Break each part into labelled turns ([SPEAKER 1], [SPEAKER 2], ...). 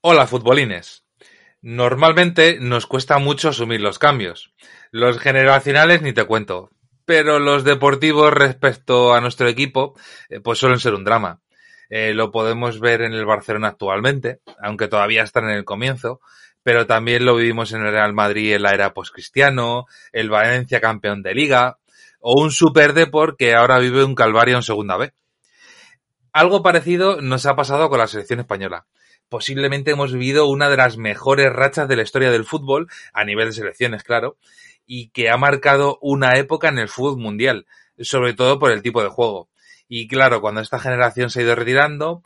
[SPEAKER 1] Hola futbolines. Normalmente nos cuesta mucho asumir los cambios. Los generacionales ni te cuento. Pero los deportivos respecto a nuestro equipo eh, pues suelen ser un drama. Eh, lo podemos ver en el Barcelona actualmente, aunque todavía están en el comienzo, pero también lo vivimos en el Real Madrid en la era postcristiano, el Valencia campeón de liga, o un Super Deport que ahora vive un calvario en segunda B. Algo parecido nos ha pasado con la selección española. Posiblemente hemos vivido una de las mejores rachas de la historia del fútbol, a nivel de selecciones, claro, y que ha marcado una época en el fútbol mundial, sobre todo por el tipo de juego. Y claro, cuando esta generación se ha ido retirando,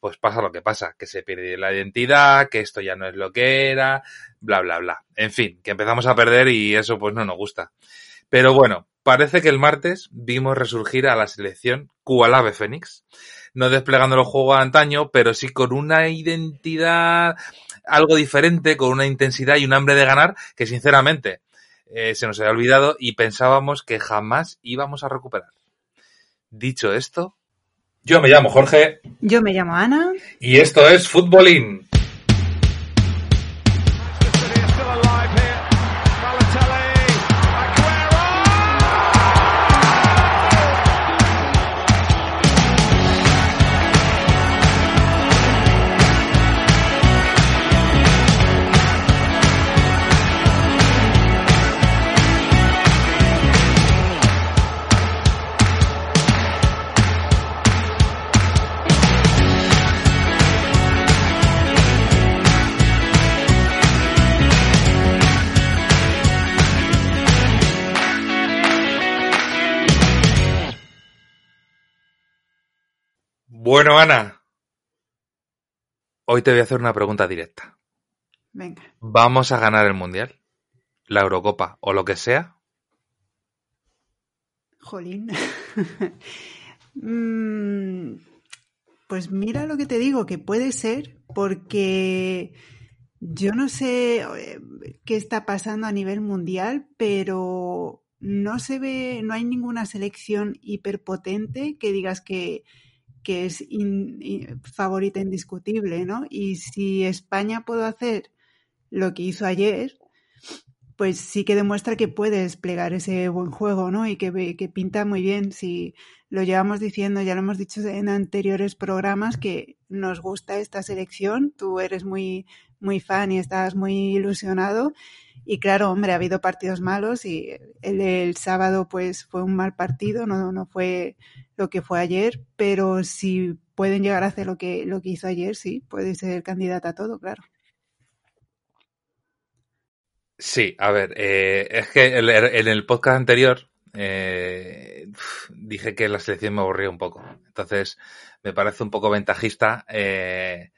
[SPEAKER 1] pues pasa lo que pasa, que se pierde la identidad, que esto ya no es lo que era, bla, bla, bla. En fin, que empezamos a perder y eso pues no nos gusta. Pero bueno, parece que el martes vimos resurgir a la selección Cualave Fénix, no desplegando el juego a antaño, pero sí con una identidad algo diferente, con una intensidad y un hambre de ganar que sinceramente eh, se nos había olvidado y pensábamos que jamás íbamos a recuperar. Dicho esto, yo me llamo Jorge.
[SPEAKER 2] Yo me llamo Ana.
[SPEAKER 1] Y esto es Futbolín. Bueno, Ana, hoy te voy a hacer una pregunta directa.
[SPEAKER 2] Venga.
[SPEAKER 1] ¿Vamos a ganar el Mundial? ¿La Eurocopa o lo que sea?
[SPEAKER 2] Jolín. Mm, pues mira lo que te digo, que puede ser, porque yo no sé eh, qué está pasando a nivel mundial, pero no se ve, no hay ninguna selección hiperpotente que digas que, que es favorita indiscutible, ¿no? Y si España puede hacer lo que hizo ayer, pues sí que demuestra que puede desplegar ese buen juego, ¿no? Y que, que pinta muy bien. Si lo llevamos diciendo, ya lo hemos dicho en anteriores programas, que nos gusta esta selección, tú eres muy, muy fan y estás muy ilusionado. Y claro, hombre, ha habido partidos malos y el, sábado pues fue un mal partido, no, no fue lo que fue ayer, pero si pueden llegar a hacer lo que, lo que hizo ayer, sí, puede ser candidata a todo, claro.
[SPEAKER 1] Sí, a ver, eh, es que en el podcast anterior eh, dije que la selección me aburría un poco. Entonces, me parece un poco ventajista. Eh,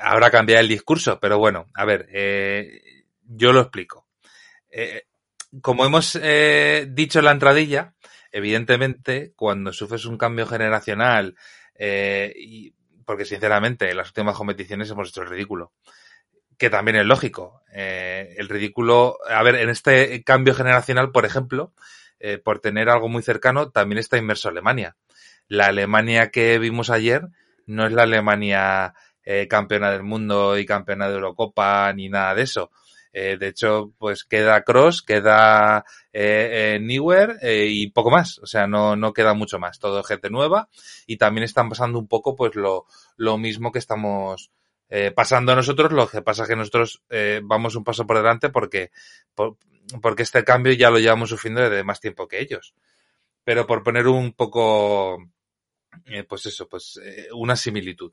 [SPEAKER 1] ahora cambiar el discurso, pero bueno, a ver, eh, yo lo explico. Eh, como hemos eh, dicho en la entradilla, evidentemente, cuando sufres un cambio generacional, eh, porque sinceramente en las últimas competiciones hemos hecho el ridículo, que también es lógico. El ridículo, a ver, en este cambio generacional, por ejemplo, por tener algo muy cercano, también está inmerso Alemania. La Alemania que vimos ayer no es la Alemania campeona del mundo y campeona de Eurocopa ni nada de eso. Eh, de hecho, pues queda Cross, queda eh, eh, Neuer eh, y poco más. O sea, no, no queda mucho más. Todo gente nueva y también están pasando un poco pues lo, lo mismo que estamos eh, pasando a nosotros. Lo que pasa es que nosotros vamos un paso por delante porque, por, porque este cambio ya lo llevamos sufriendo desde más tiempo que ellos. Pero por poner un poco, pues eso, pues una similitud.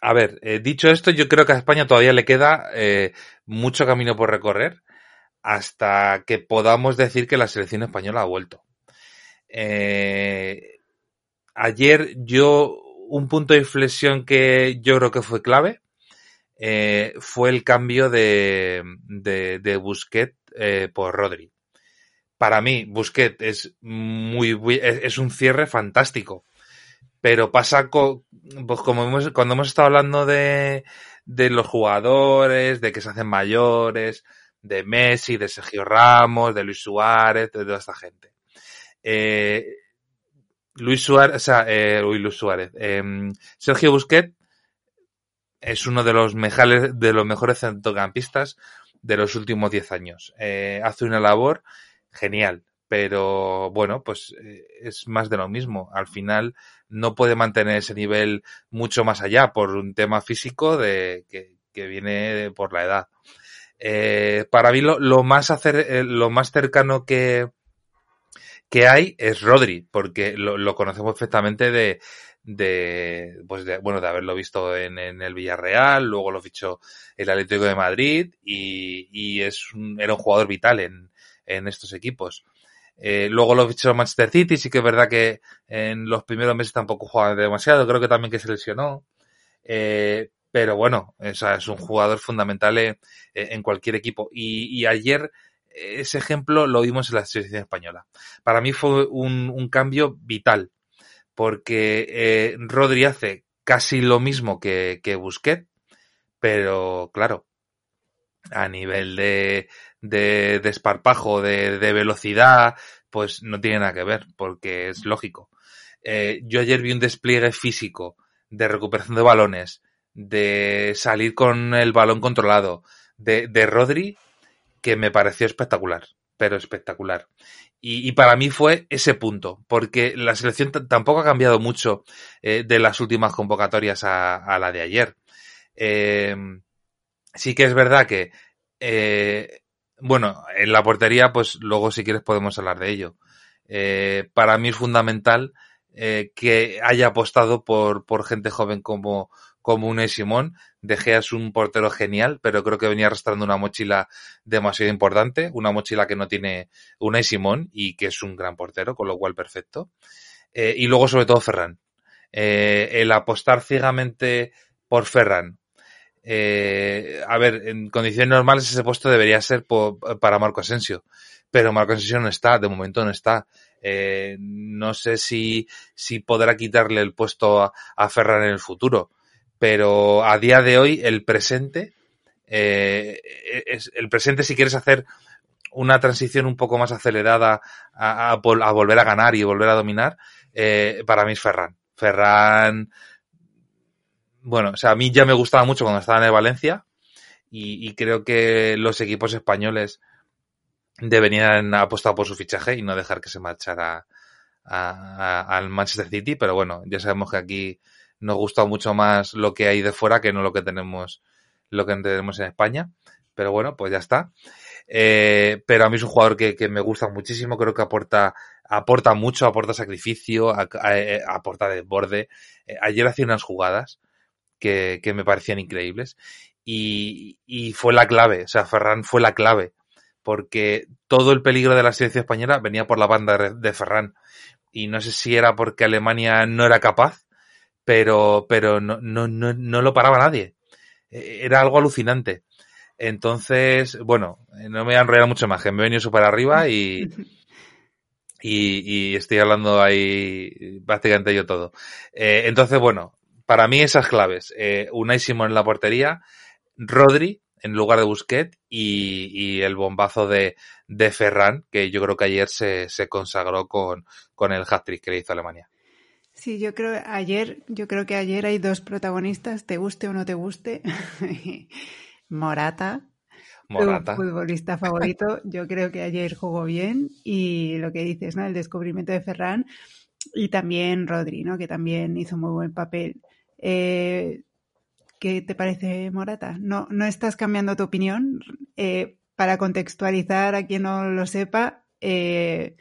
[SPEAKER 1] A ver, eh, dicho esto, yo creo que a España todavía le queda eh, mucho camino por recorrer hasta que podamos decir que la selección española ha vuelto. Eh, ayer yo, un punto de inflexión que yo creo que fue clave, eh, fue el cambio de, de, de Busquets eh, por Rodri. Para mí, Busquets es muy, es, es un cierre fantástico pero pasa co pues como hemos, cuando hemos estado hablando de, los jugadores, de que se hacen mayores, de Messi, de Sergio Ramos, de Luis Suárez, de toda esta gente. Eh, Luis Suárez, o sea, eh, Luis Suárez, em, Sergio Busquets es uno de los mejores, de los mejores centrocampistas de los últimos 10 años. Eh, hace una labor genial, pero bueno, pues eh, es más de lo mismo. Al final no puede mantener ese nivel mucho más allá por un tema físico de que, que viene por la edad. Eh, para mí lo, lo más hacer, eh, lo más cercano que, que hay es Rodri, porque lo, lo conocemos perfectamente de, de, pues de, bueno, de haberlo visto en, en, el Villarreal, luego lo fichó el Atlético de Madrid y, y es un, era un jugador vital en, en estos equipos. Eh, luego lo fichó Manchester City, sí que es verdad que en los primeros meses tampoco jugaba demasiado, creo que también que se lesionó. Eh, pero bueno, es un jugador fundamental en, cualquier equipo. Y, ayer ese ejemplo lo vimos en la selección española. Para mí fue un, un cambio vital porque eh, Rodri hace casi lo mismo que, que Busquets, pero claro, a nivel de, de desparpajo, de, de, velocidad, pues no tiene nada que ver, porque es lógico. Eh, yo ayer vi un despliegue físico de recuperación de balones, de salir con el balón controlado, de, de Rodri, que me pareció espectacular, pero espectacular. Y, y, para mí fue ese punto, porque la selección tampoco ha cambiado mucho eh, de las últimas convocatorias a, a la de ayer. Eh, sí que es verdad que, eh, bueno, en la portería, pues luego si quieres podemos hablar de ello. Eh, para mí es fundamental eh, que haya apostado por, por gente joven como, como un Simón. De Gea es un portero genial, pero creo que venía arrastrando una mochila demasiado importante, una mochila que no tiene una Simón y que es un gran portero, con lo cual perfecto. Eh, y luego sobre todo Ferran. Eh, el apostar ciegamente por Ferran. Eh, a ver, en condiciones normales ese puesto debería ser para Marco Asensio, pero Marco Asensio no está, de momento no está. Eh, no sé si, si podrá quitarle el puesto a, Ferran en el futuro pero a día de hoy el presente, eh, es, el presente si quieres hacer una transición un poco más acelerada a, a, volver a ganar y volver a dominar, para mí es Ferran. Ferran, bueno, o sea, a mí ya me gustaba mucho cuando estaba en el Valencia y, y creo que los equipos españoles deberían apostar por su fichaje y no dejar que se marchara al Manchester City, pero bueno, ya sabemos que aquí nos gusta mucho más lo que hay de fuera que no lo que tenemos, lo que tenemos en España. Pero bueno, pues ya está. Eh, pero a mí es un jugador que, que, me gusta muchísimo, creo que aporta, aporta mucho, aporta sacrificio, a, a, eh, aporta desborde. Eh, ayer hacía unas jugadas que, que me parecían increíbles y, y, fue la clave, o sea, Ferran fue la clave, porque todo el peligro de la selección española venía por la banda de, Ferran. Y no sé si era porque Alemania no era capaz pero, pero no, no, no, no lo paraba nadie. E, era algo alucinante. Entonces, bueno, no me voy a enrollar mucho más, que me he venido súper arriba y, y, y, estoy hablando ahí prácticamente yo todo. Eh, entonces, bueno, para mí esas claves, eh, Unai Simón en la portería, Rodri en lugar de Busquets y, y el bombazo de, de, Ferran, que yo creo que ayer se, se consagró con, con el hat-trick que le hizo Alemania.
[SPEAKER 2] Sí, yo creo ayer, yo creo que ayer hay dos protagonistas, te guste o no te guste. Morata,
[SPEAKER 1] Morata.
[SPEAKER 2] Tu futbolista favorito. Yo creo que ayer jugó bien y lo que dices, ¿no? El descubrimiento de Ferran y también Rodri, ¿no? Que también hizo muy buen papel. Eh, ¿Qué te parece Morata? No, no estás cambiando tu opinión. Eh, para contextualizar a quien no lo sepa, eh,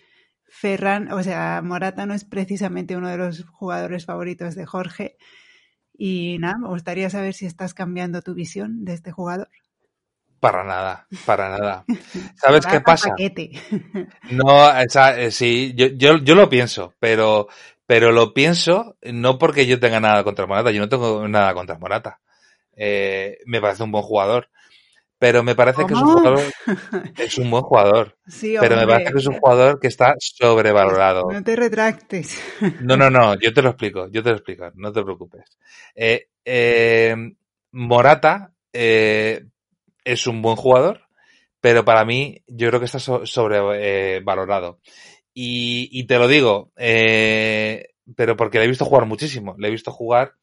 [SPEAKER 2] Ferran, o sea, Morata no es precisamente uno de los jugadores favoritos de Jorge. Y nada, me gustaría saber si estás cambiando tu visión de este jugador.
[SPEAKER 1] Para nada, para nada. ¿Sabes qué pasa? Paquete. No, esa, eh, sí, yo, yo, yo lo pienso, pero, pero lo pienso no porque yo tenga nada contra Morata, yo no tengo nada contra Morata. Eh, me parece un buen jugador pero me parece ¿Cómo? que es un jugador, es un buen jugador. Sí, pero me parece que es un jugador que está sobrevalorado.
[SPEAKER 2] No te retractes.
[SPEAKER 1] No, no, no, yo te lo explico, yo te lo explico, no te preocupes. Eh, eh, Morata es un buen jugador, pero para mí yo creo que está so sobrevalorado. Y, te lo digo, eh, pero porque le he visto jugar muchísimo. Le he visto jugar,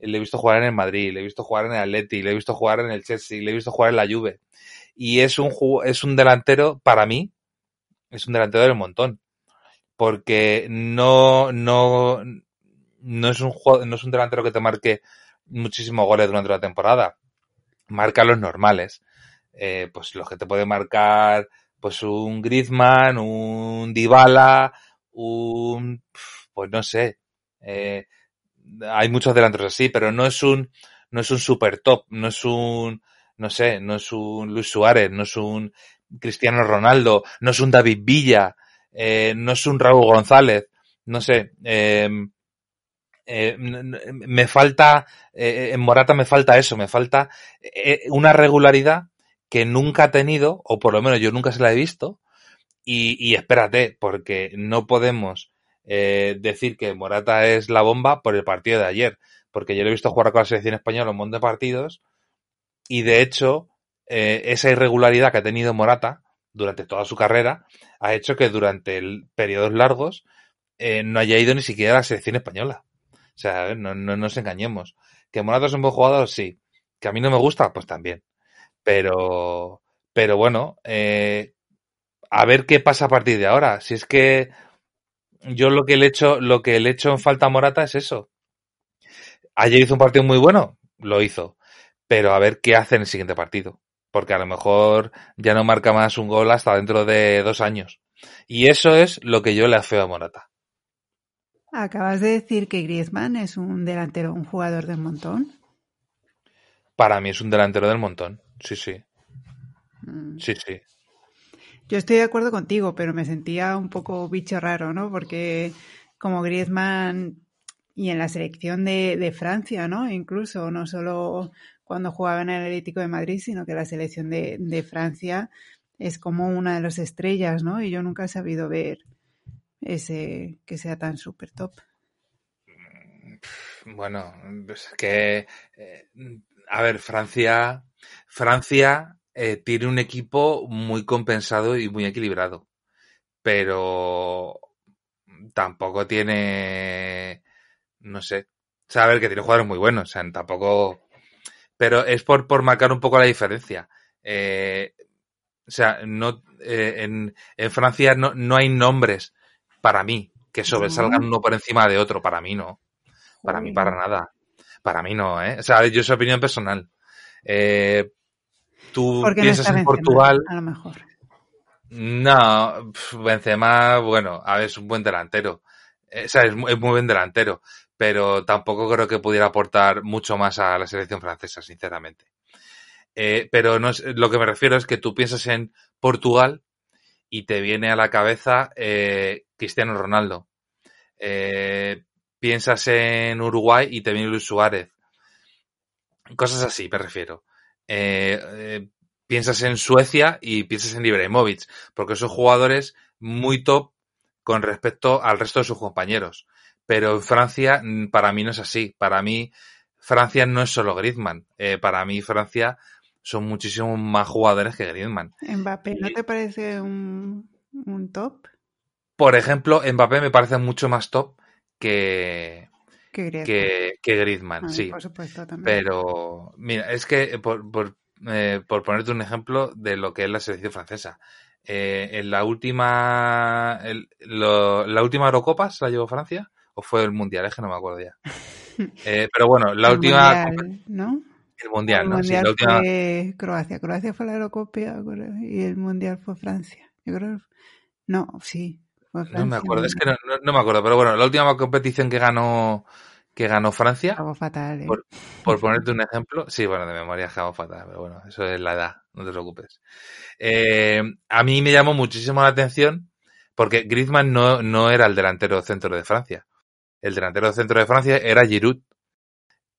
[SPEAKER 1] le he visto jugar en el Madrid, le he visto jugar en el Atleti, le he visto jugar en el Chelsea, le he visto jugar en la Juve. Y es un, es un delantero, para mí, es un delantero del montón. Porque no, no, no es un no es un delantero que te marque muchísimos goles durante la temporada. Marca los normales. Eh, pues los que te puede marcar, pues un Griezmann, un Dybala, un, pues no sé, eh, hay muchos delanteros así, pero no es un, no es un super top, no es un, no sé, no es un Luis Suárez, no es un Cristiano Ronaldo, no es un David Villa, eh, no es un Raúl González, no sé, em, eh, me falta, en Morata me falta eso, me falta una regularidad que nunca ha tenido, o por lo menos yo nunca se la he visto, y, y espérate, porque no podemos decir que Morata es la bomba por el partido de ayer, porque yo lo he visto jugar con la selección española un montón de partidos, y de hecho, eh, esa irregularidad que ha tenido Morata durante toda su carrera ha hecho que durante periodos largos eh, no haya ido ni siquiera a la selección española. O sea, no, no, nos engañemos. ¿Que Morata es un buen jugador? Sí. ¿Que a mí no me gusta? Pues también. Pero, pero bueno, eh, a ver qué pasa a partir de ahora. Si es que yo lo que le hecho, lo que le hecho en falta a Morata es eso. Ayer hizo un partido muy bueno, lo hizo. Pero a ver qué hace en el siguiente partido porque a lo mejor ya no marca más un gol hasta dentro de dos años. Y eso es lo que yo le afeo a Morata.
[SPEAKER 2] Acabas de decir que Griezmann es un delantero, un jugador del montón.
[SPEAKER 1] Para mí es un delantero del montón, sí, sí. Mm. Sí, sí.
[SPEAKER 2] Yo estoy de acuerdo contigo, pero me sentía un poco bicho raro, ¿no? Porque como Griezmann y en la selección de, de Francia, ¿no? Incluso, no solo cuando jugaba en el Atlético de Madrid, sino que la selección de, Francia es como una de las estrellas, ¿no? Y yo nunca he sabido ver ese que sea tan súper top.
[SPEAKER 1] Bueno, pues que, eh, a ver, Francia, Francia eh, tiene un equipo muy compensado y muy equilibrado, pero tampoco tiene, no sé, saber que tiene jugadores muy buenos, o sea, tampoco pero es por, por marcar un poco la diferencia. Eh, o sea, no, eh, en, en, Francia no, no, hay nombres para mí que sobresalgan uno por encima de otro. Para mí no. Para mí para nada. Para mí no, ¿eh? O sea, yo soy opinión personal. Eh, tú piensas en Portugal.
[SPEAKER 2] A lo mejor.
[SPEAKER 1] No, Benzema, bueno, a ver, es un buen delantero. O sea, es, es muy buen delantero pero tampoco creo que pudiera aportar mucho más a la selección francesa, sinceramente. Eh, pero no es, lo que me refiero es que tú piensas en Portugal y te viene a la cabeza eh, Cristiano Ronaldo. Eh, piensas en Uruguay y te viene Luis Suárez. Cosas así, me refiero. piensas en Suecia y piensas en Ibrahimovic, porque son jugadores muy top con respecto al resto de sus compañeros. Pero en Francia, mm, para mí no es así. Para mí, Francia no es solo Griezmann. Eh, para mí, Francia son muchísimos más jugadores que Griezmann.
[SPEAKER 2] ¿Mbappé no te parece un, top?
[SPEAKER 1] Por ejemplo, Mbappé me parece mucho más top que, que Griezmann, sí.
[SPEAKER 2] Por supuesto, también.
[SPEAKER 1] Pero, mira, es que por, por, eh, por, ponerte un ejemplo de lo que es la selección francesa. Eh, en la última, la última Eurocopa se la llevó Francia o fue el Mundial, es que no me acuerdo ya. Eh, pero bueno, la última...
[SPEAKER 2] Mundial, ¿no?
[SPEAKER 1] El Mundial,
[SPEAKER 2] ¿no?
[SPEAKER 1] sí, la
[SPEAKER 2] última... Croacia. Croacia fue la Eurocopa y el Mundial fue Francia. Yo creo... No, sí.
[SPEAKER 1] No me acuerdo, es que no, no, me acuerdo, pero bueno, la última competición que ganó que ganó Francia.
[SPEAKER 2] Fatal, ¿eh?
[SPEAKER 1] por, por, ponerte un ejemplo. Sí, bueno, de memoria hago fatal, pero bueno, eso es la edad, no te preocupes. Eh, a mí me llamó muchísimo la atención porque Griezmann no, no era el delantero centro de Francia el delantero centro de Francia era Giroud.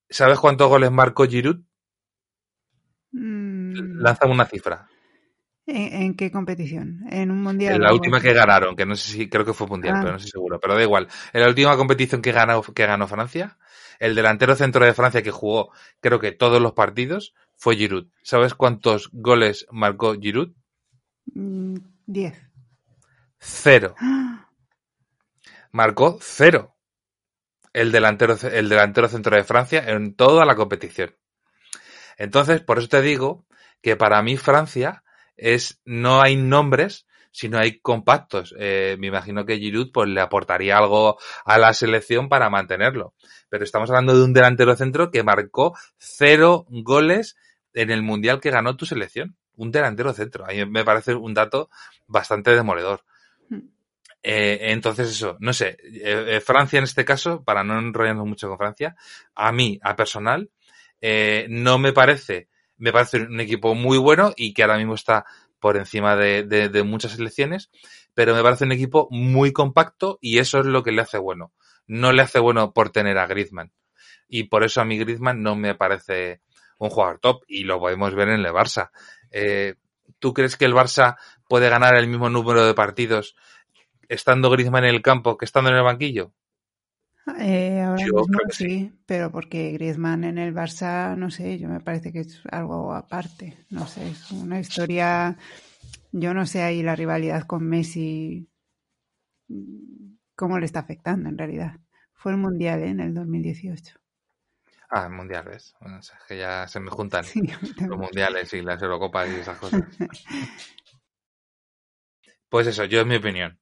[SPEAKER 1] ¿Sabes cuántos goles marcó Giroud?
[SPEAKER 2] Mm.
[SPEAKER 1] Lanza una cifra.
[SPEAKER 2] ¿En, qué competición? ¿En un mundial?
[SPEAKER 1] En la última que ganaron, que no sé si, creo que fue mundial, ah. pero no estoy seguro, pero da igual. En la última competición que ganó, que ganó Francia, el delantero centro de Francia que jugó, creo que todos los partidos, fue Giroud. ¿Sabes cuántos goles marcó Giroud?
[SPEAKER 2] Mm, diez.
[SPEAKER 1] Cero. marcó cero el delantero, el delantero centro de Francia en toda la competición. Entonces, por eso te digo que para mí Francia es, no hay nombres, sino hay compactos. Eh, me imagino que Giroud pues, le aportaría algo a la selección para mantenerlo. Pero estamos hablando de un delantero centro que marcó cero goles en el mundial que ganó tu selección. Un delantero centro. A mí me parece un dato bastante demoledor. Eh, entonces eso, no sé, eh, eh, Francia en este caso, para no enrollarnos mucho con Francia, a mí, a personal, eh, no me parece, me parece un equipo muy bueno y que ahora mismo está por encima de, muchas selecciones, pero me parece un equipo muy compacto y eso es lo que le hace bueno. No le hace bueno por tener a Griezmann. Y por eso a mí Griezmann no me parece un jugador top y lo podemos ver en el Barça. Eh, ¿Tú crees que el Barça puede ganar el mismo número de partidos estando Griezmann en el campo que estando en el banquillo?
[SPEAKER 2] Eh, ahora yo mismo sí, sí, pero porque Griezmann en el Barça, no sé, yo me parece que es algo aparte, no sé, es una historia, yo no sé ahí la rivalidad con Messi, cómo le está afectando en realidad. Fue el Mundial ¿eh? en el 2018.
[SPEAKER 1] Ah, el Mundial, ¿ves? Bueno, o sea, que ya se me juntan sí, los Mundiales y las Eurocopas y esas cosas. pues eso, yo es mi opinión.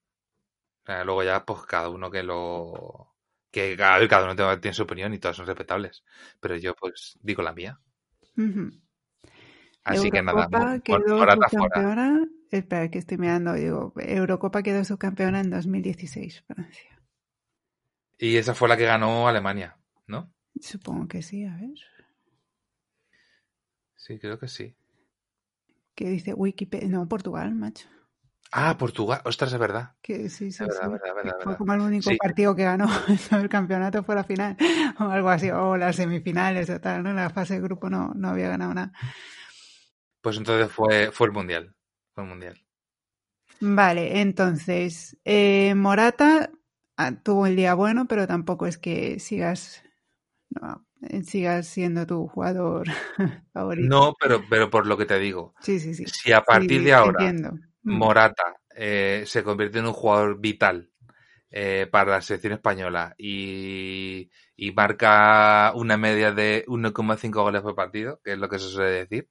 [SPEAKER 1] Luego ya, pues cada uno que lo... Que cada, cada uno tiene su opinión y todas son respetables. Pero yo, pues, digo la mía. Uh -huh.
[SPEAKER 2] Así Eurocopa que nada, quedó Morata subcampeona. Fuera. Espera, que estoy mirando. Digo, Eurocopa quedó subcampeona en 2016, Francia.
[SPEAKER 1] Y esa fue la que ganó Alemania, ¿no?
[SPEAKER 2] Supongo que sí, a ver.
[SPEAKER 1] Sí, creo que sí.
[SPEAKER 2] ¿Qué dice Wikipedia? No, Portugal, macho.
[SPEAKER 1] Ah, Portugal, ostras, es verdad.
[SPEAKER 2] Que sí, sí,
[SPEAKER 1] es
[SPEAKER 2] sí.
[SPEAKER 1] Verdad, verdad, verdad,
[SPEAKER 2] fue como el único sí. partido que ganó el campeonato fue la final o algo así, o las semifinales o tal, ¿no? La fase de grupo no, no había ganado nada.
[SPEAKER 1] Pues entonces fue, fue el mundial, fue el mundial.
[SPEAKER 2] Vale, entonces, eh, Morata ah, tuvo el día bueno, pero tampoco es que sigas, no, sigas siendo tu jugador favorito.
[SPEAKER 1] No, pero, pero por lo que te digo.
[SPEAKER 2] Sí, sí, sí.
[SPEAKER 1] Si a partir
[SPEAKER 2] sí,
[SPEAKER 1] de ahora
[SPEAKER 2] entiendo.
[SPEAKER 1] Morata eh, se convierte en un jugador vital eh, para la selección española y, y, marca una media de 1,5 goles por partido, que es lo que se suele decir,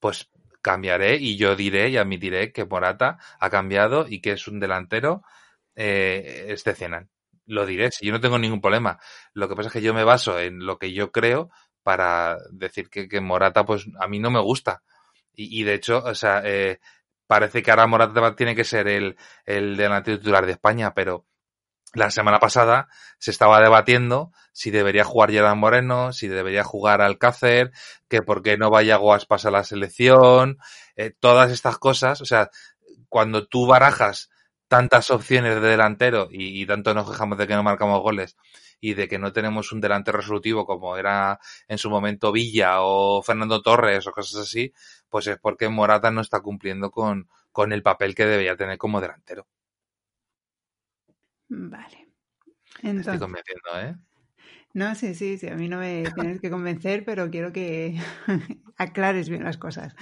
[SPEAKER 1] pues cambiaré y yo diré y admitiré que Morata ha cambiado y que es un delantero eh, excepcional. Lo diré, si yo no tengo ningún problema. Lo que pasa es que yo me baso en lo que yo creo para decir que, que Morata, pues a mí no me gusta. Y, y de hecho, o sea, eh, parece que ahora Morata tiene que ser el, el delantero titular de España, pero la semana pasada se estaba debatiendo si debería jugar Gerard Moreno, si debería jugar Alcácer, que por qué no vaya Guaspas a la selección, eh, todas estas cosas, o sea, cuando tú barajas tantas opciones de delantero y, y, tanto nos quejamos de que no marcamos goles y de que no tenemos un delantero resolutivo como era en su momento Villa o Fernando Torres o cosas así, pues es porque Morata no está cumpliendo con, con el papel que debería tener como delantero.
[SPEAKER 2] Vale.
[SPEAKER 1] Entonces, Estoy convenciendo, ¿eh?
[SPEAKER 2] No, sí, sí, sí, a mí no me tienes que convencer, pero quiero que aclares bien las cosas.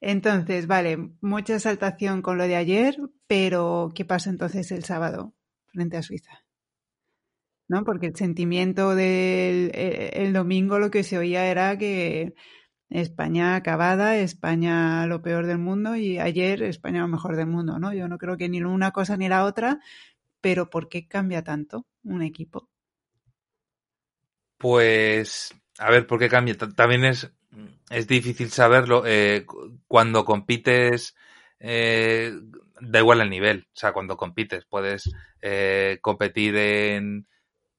[SPEAKER 2] Entonces, vale, mucha exaltación con lo de ayer, pero ¿qué pasa entonces el sábado frente a Suiza? ¿No? Porque el sentimiento del el domingo lo que se oía era que España acabada, España lo peor del mundo y ayer España lo mejor del mundo, ¿no? Yo no creo que ni una cosa ni la otra, pero ¿por qué cambia tanto un equipo?
[SPEAKER 1] Pues, a ver, ¿por qué cambia? También es, es difícil saberlo. Eh, cuando compites, eh, da igual el nivel. O sea, cuando compites, puedes eh, competir en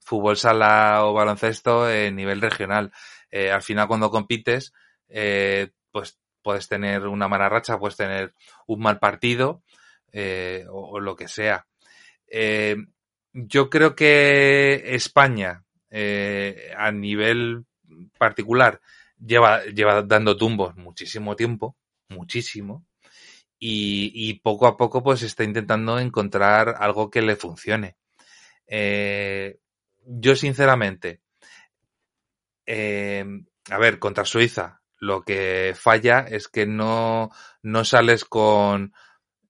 [SPEAKER 1] fútbol sala o baloncesto en nivel regional. Eh, al final, cuando compites, eh, pues puedes tener una mala racha, puedes tener un mal partido eh, o, lo que sea. Yo creo que España, a nivel particular, lleva, lleva dando tumbos muchísimo tiempo, muchísimo, y, poco a poco pues está intentando encontrar algo que le funcione. Yo sinceramente, eh, a ver, contra Suiza, lo que falla es que no, no sales con,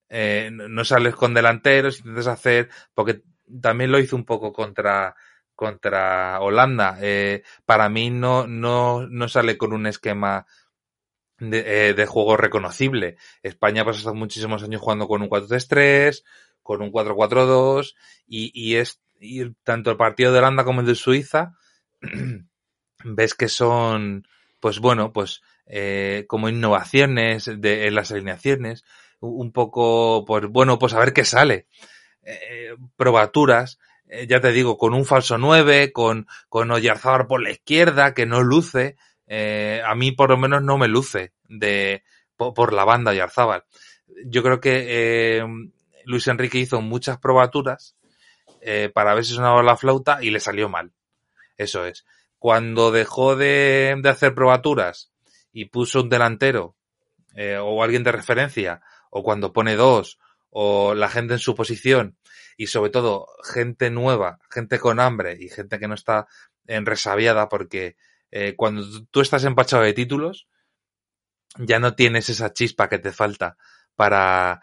[SPEAKER 1] eh, no sales con delanteros, intentas hacer, porque también lo hizo un poco contra, contra Holanda. Eh, para mí no, no, no sale con un esquema de, eh, de juego reconocible. España pasado muchísimos años jugando con un 4-3-3, con un 4-4-2 y, y es y tanto el partido de Holanda como el de Suiza ves que son pues bueno pues eh, como innovaciones de, en las alineaciones un poco pues bueno pues a ver qué sale. Eh, probaturas eh, ya te digo con un falso 9 con con Oyarzábal por la izquierda que no luce eh, a mí por lo menos no me luce de por, por la banda Oyarzábal yo creo que eh, Luis Enrique hizo muchas probaturas eh, para ver si sonaba la flauta y le salió mal. Eso es. Cuando dejó de, de hacer probaturas y puso un delantero eh, o alguien de referencia, o cuando pone dos, o la gente en su posición, y sobre todo gente nueva, gente con hambre y gente que no está en resabiada, porque eh, cuando tú estás empachado de títulos, ya no tienes esa chispa que te falta para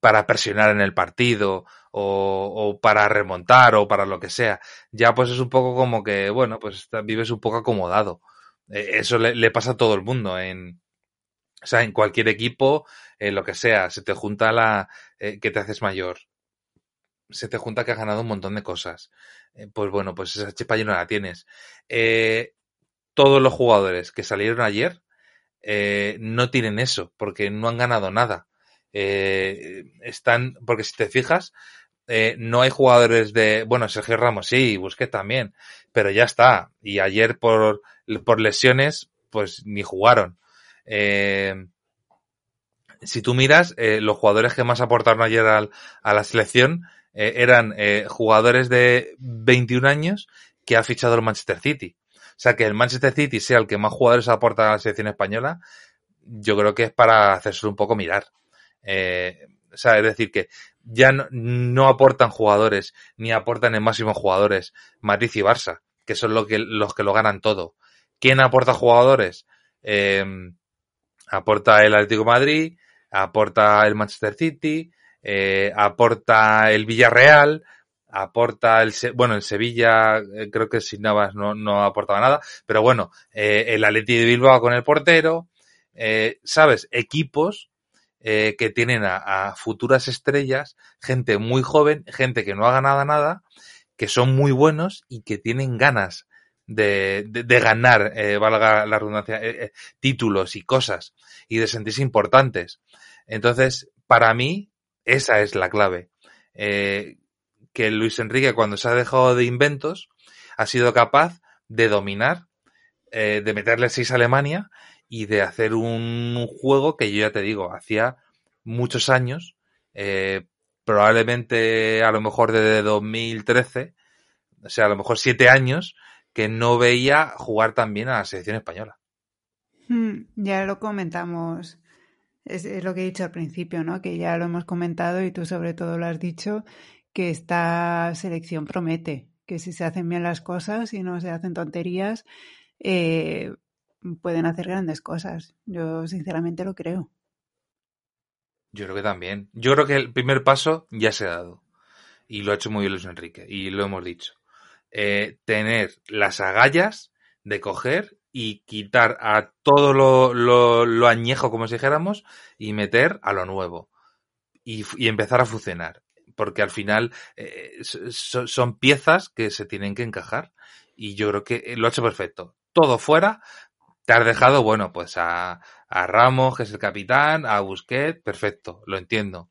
[SPEAKER 1] para presionar en el partido o, para remontar o para lo que sea. Ya pues es un poco como que, bueno, pues vives un poco acomodado. Eh, eso le, pasa a todo el mundo en, o sea, en cualquier equipo, eh, lo que sea, se te junta la, eh, que te haces mayor. Se te junta que has ganado un montón de cosas. Eh, pues bueno, pues esa chepa ya no la tienes. Eh, todos los jugadores que salieron ayer no tienen eso, porque no han ganado nada están, porque si te fijas, eh, no hay jugadores de, bueno, Sergio Ramos sí, Busquets también, pero ya está. Y ayer por, por lesiones, pues ni jugaron. Eh, si tú miras, eh, los jugadores que más aportaron ayer al, a la selección eh, eran eh, jugadores de 21 años que ha fichado el Manchester City. O sea, que el Manchester City sea el que más jugadores aporta a la selección española, yo creo que es para hacerse un poco mirar. Eh, o sea, es decir, que ya no, no, aportan jugadores, ni aportan en máximo jugadores, Madrid y Barça, que son lo que, los que lo ganan todo. ¿Quién aporta jugadores? Eh, aporta el Atlético Madrid, aporta el Manchester City, eh, aporta el Villarreal, aporta el, bueno, el Sevilla, eh, creo que sin Navas no, no aportaba nada, pero bueno, eh, el Atleti de Bilbao con el portero, ¿sabes? Equipos eh, que tienen a, futuras estrellas, gente muy joven, gente que no ha ganado nada, que son muy buenos y que tienen ganas de, de, ganar, eh, valga la redundancia, eh, eh, títulos y cosas y de sentirse importantes. Entonces, para mí, esa es la clave. Que Luis Enrique, cuando se ha dejado de inventos, ha sido capaz de dominar, de meterle seis a Alemania y de hacer un juego que yo ya te digo, hacía muchos años, eh, probablemente a lo mejor desde 2013, o sea, a lo mejor siete años, que no veía jugar también a la selección española.
[SPEAKER 2] Hmm, ya lo comentamos, es, es, lo que he dicho al principio, ¿no? Que ya lo hemos comentado y tú sobre todo lo has dicho, que esta selección promete, que si se hacen bien las cosas y no se hacen tonterías, eh, pueden hacer grandes cosas. Yo sinceramente lo creo.
[SPEAKER 1] Yo creo que también. Yo creo que el primer paso ya se ha dado. Y lo ha hecho muy bien Luis Enrique. Y lo hemos dicho. Eh, tener las agallas de coger y quitar a todo lo, lo, lo, añejo, como si dijéramos, y meter a lo nuevo. Y, y empezar a funcionar. Porque al final eh, so, son piezas que se tienen que encajar. Y yo creo que lo ha hecho perfecto. Todo fuera, te has dejado, bueno, pues a, a Ramos, que es el capitán, a Busquets, perfecto, lo entiendo.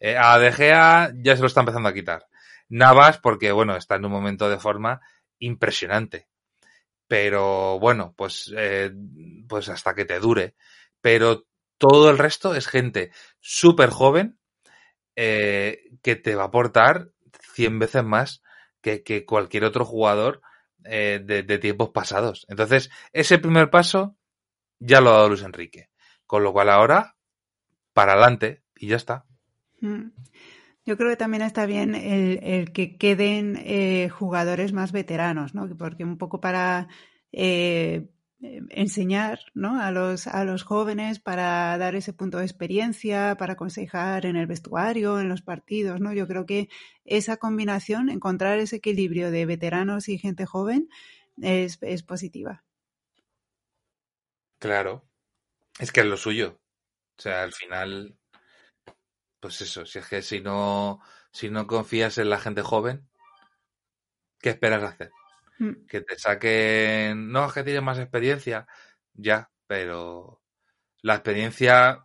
[SPEAKER 1] Eh, a De ya se lo está empezando a quitar. Navas, porque bueno, está en un momento de forma impresionante. Pero bueno, pues, eh, pues hasta que te dure. Pero todo el resto es gente súper joven eh, que te va a aportar 100 veces más que, que cualquier otro jugador eh, de, tiempos pasados. Entonces, ese primer paso ya lo ha dado Luis Enrique. Con lo cual ahora, para adelante y ya está.
[SPEAKER 2] Mm. Yo creo que también está bien el, el que queden eh, jugadores más veteranos, ¿no? Porque un poco para eh, enseñar ¿no? a, los, a los jóvenes para dar ese punto de experiencia, para aconsejar en el vestuario, en los partidos. ¿no? Yo creo que esa combinación, encontrar ese equilibrio de veteranos y gente joven, es, es positiva.
[SPEAKER 1] Claro, es que es lo suyo. O sea, al final, pues eso, si es que si no, si no confías en la gente joven, ¿qué esperas hacer? Mm. Que te saquen, no, es que tienen más experiencia, ya, pero la experiencia,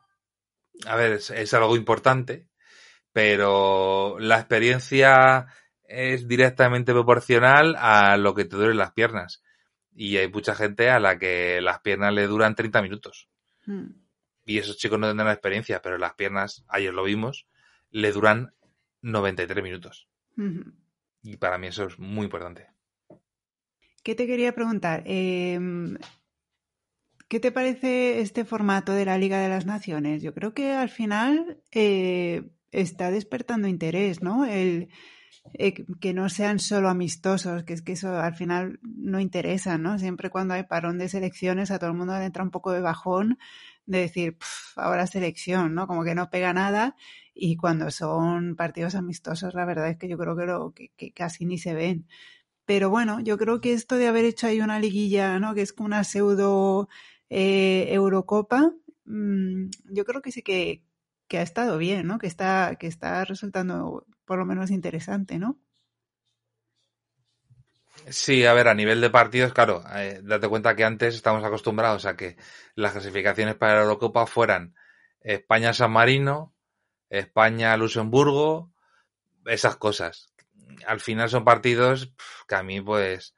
[SPEAKER 1] a ver, es, algo importante, pero la experiencia es directamente proporcional a lo que te duelen las piernas. Y hay mucha gente a la que las piernas le duran 30 minutos. Mm. Y esos chicos no tendrán experiencia, pero las piernas, ayer lo vimos, le duran 93 minutos. Y para mí eso es muy importante.
[SPEAKER 2] ¿Qué te quería preguntar? Em, ¿Qué te parece este formato de la Liga de las Naciones? Yo creo que al final eh, está despertando interés, ¿no? El, eh, que no sean solo amistosos, que es que eso al final no interesa, ¿no? Siempre cuando hay parón de selecciones a todo el mundo le entra un poco de bajón de decir, ahora selección, ¿no? Como que no pega nada y cuando son partidos amistosos, la verdad es que yo creo que, casi ni se ven. Pero bueno, yo creo que esto de haber hecho ahí una liguilla, ¿no? Que es como una pseudo eh, Eurocopa, mm, yo creo que sí que, ha estado bien, ¿no? Que está, que está resultando por lo menos interesante, ¿no?
[SPEAKER 1] Sí, a ver, a nivel de partidos, claro, eh, date cuenta que antes estamos acostumbrados a que las clasificaciones para la Eurocopa fueran España-San Marino, España-Luxemburgo, esas cosas al final son partidos que a mí pues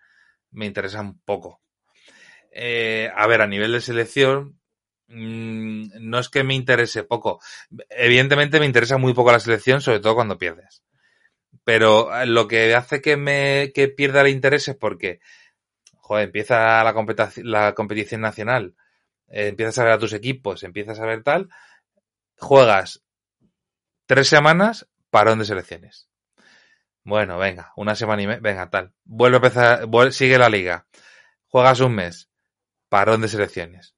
[SPEAKER 1] me interesan poco. Eh, a ver, a nivel de selección, mm, no es que me interese poco. Evidentemente me interesa muy poco la selección, sobre todo cuando pierdes. Pero eh, lo que hace que me que pierda el interés es porque, joder, empieza la, la competición nacional, eh, empiezas a ver a tus equipos, empiezas a ver tal, juegas tres semanas, parón de selecciones. Bueno, venga, una semana y media, venga, tal. Vuelve a empezar, sigue la liga. Juegas un mes. Parón de selecciones.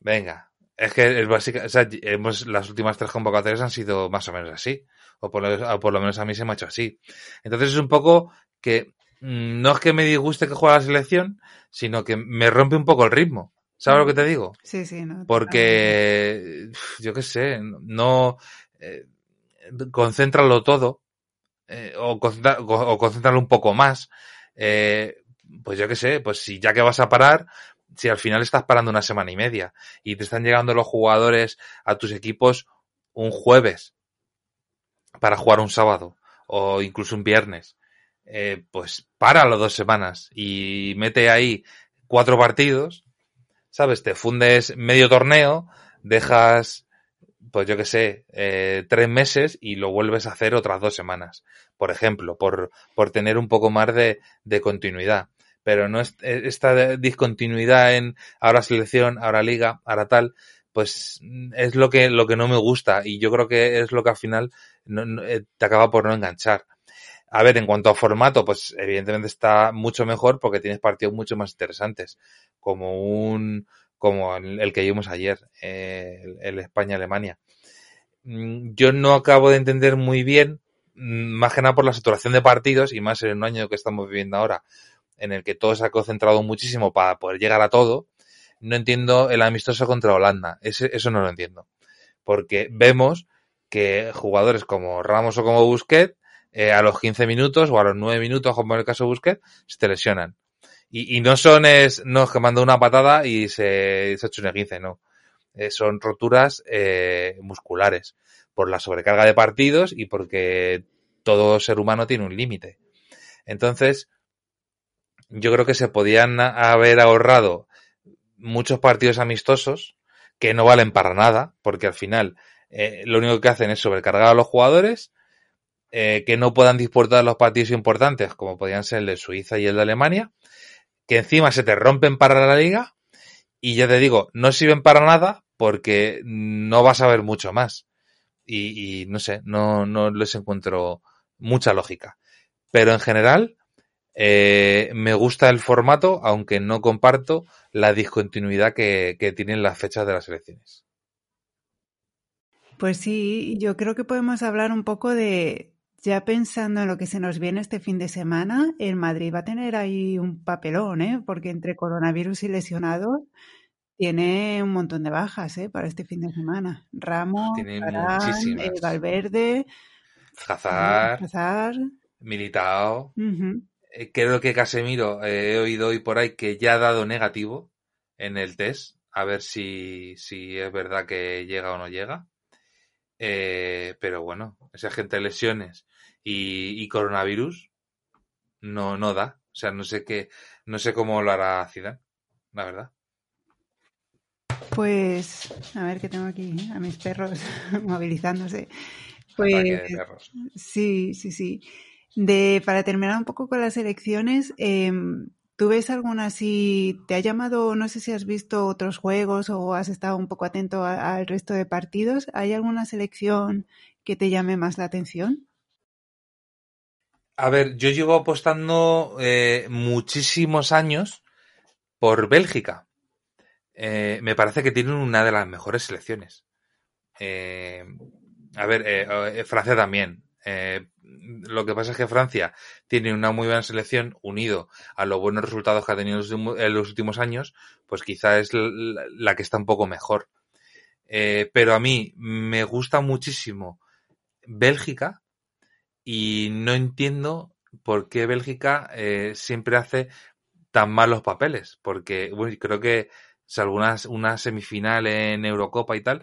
[SPEAKER 1] Venga. Es que es básica, o sea, hemos, las últimas tres convocatorias han sido más o menos así. O por, lo, por lo menos a mí se me ha hecho así. Entonces es un poco que mm, no es que me disguste que juegue la selección, sino que me rompe un poco el ritmo. ¿Sabes lo que te digo?
[SPEAKER 2] Sí, sí, no.
[SPEAKER 1] Porque, yo qué sé, no, eh, concéntralo todo eh, o, concentrarlo un poco más. Eh, pues yo qué sé, pues si ya que vas a parar, si al final estás parando una semana y media y te están llegando los jugadores a tus equipos un jueves para jugar un sábado o incluso un viernes, eh, pues para las dos semanas y mete ahí cuatro partidos, ¿sabes? Te fundes medio torneo, dejas pues yo que sé, eh, tres meses y lo vuelves a hacer otras dos semanas, por ejemplo, por, por tener un poco más de, de continuidad. Pero no es, eh, esta discontinuidad en ahora selección, ahora liga, ahora tal, pues es lo que, lo que no me gusta y yo creo que es lo que al final eh, te acaba por no enganchar. A ver, en cuanto a formato, pues evidentemente está mucho mejor porque tienes partidos mucho más interesantes, como un, como el, que vimos ayer, el España-Alemania. Mm, yo no acabo de entender muy bien, mm, más que nada por la saturación de partidos y más en un año que estamos viviendo ahora, en el que todo se ha concentrado muchísimo para poder llegar a todo, no entiendo el amistoso contra Holanda. eso no lo entiendo. Porque vemos que jugadores como Ramos o como Busquets, eh, a los 15 minutos o a los 9 minutos, como en el caso de Busquets, se lesionan. Y, no son es, no, que manda una patada y se, se ha hecho un 15, no. Eh, son roturas eh, musculares por la sobrecarga de partidos y porque todo ser humano tiene un límite. Entonces, yo creo que se podían haber ahorrado muchos partidos amistosos que no valen para nada, porque al final eh, lo único que hacen es sobrecargar a los jugadores, que no puedan disputar los partidos importantes, como podían ser el de Suiza y el de Alemania, que encima se te rompen para la liga, y ya te digo, no sirven para nada porque no vas a ver mucho más. Y, no sé, no, no les encuentro mucha lógica. Pero en general, Eh, me gusta el formato, aunque no comparto la discontinuidad que, que tienen las fechas de las elecciones.
[SPEAKER 2] Pues sí, yo creo que podemos hablar un poco de, ya pensando en lo que se nos viene este fin de semana, el Madrid va a tener ahí un papelón, ¿eh? Porque entre coronavirus y lesionados tiene un montón de bajas, ¿eh? Para este fin de semana. Ramos, eh. Valverde,
[SPEAKER 1] Hazard,
[SPEAKER 2] Hazard.
[SPEAKER 1] Militao. Eh, Creo que Casemiro, eh, he oído hoy por ahí que ya ha dado negativo en el test. A ver si, si es verdad que llega o no llega. Eh, pero bueno, esa gente de lesiones y, y coronavirus no, no da. O sea, no sé qué, no sé cómo lo hará Zidane, la verdad.
[SPEAKER 2] Pues, a ver que tengo aquí a mis perros movilizándose.
[SPEAKER 1] Ataque de
[SPEAKER 2] Pues
[SPEAKER 1] perros.
[SPEAKER 2] sí, sí, sí. De, para terminar un poco con las elecciones, em, ¿tú ves alguna si te ha llamado, no sé si has visto otros juegos o has estado un poco atento al resto de partidos? ¿Hay alguna selección que te llame más la atención?
[SPEAKER 1] A ver, yo llevo apostando eh, muchísimos años por Bélgica. Eh, me parece que tienen una de las mejores selecciones. Eh, a ver, eh, eh, Francia también. Eh, lo que pasa es que Francia tiene una muy buena selección unido a los buenos resultados que ha tenido en los últimos, años, pues quizá es la, que está un poco mejor. Pero a mí me gusta muchísimo Bélgica y no entiendo por qué Bélgica eh, siempre hace tan malos papeles, porque bueno, creo que salvo una, una semifinal en Eurocopa y tal,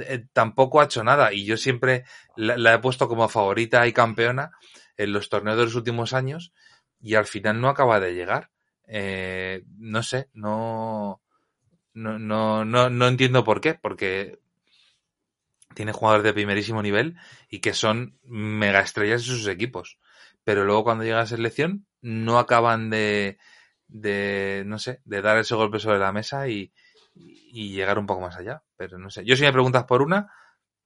[SPEAKER 1] eh, tampoco ha hecho nada y yo siempre la, la he puesto como favorita y campeona en los torneos de los últimos años y al final no acaba de llegar. Eh, no sé, no, no, no, no, no entiendo por qué, porque tiene jugadores de primerísimo nivel y que son mega estrellas en sus equipos. Pero luego cuando llega a selección no acaban de, de, no sé, de dar ese golpe sobre la mesa y, y llegar un poco más allá. Pero no sé. Yo si me preguntas por una,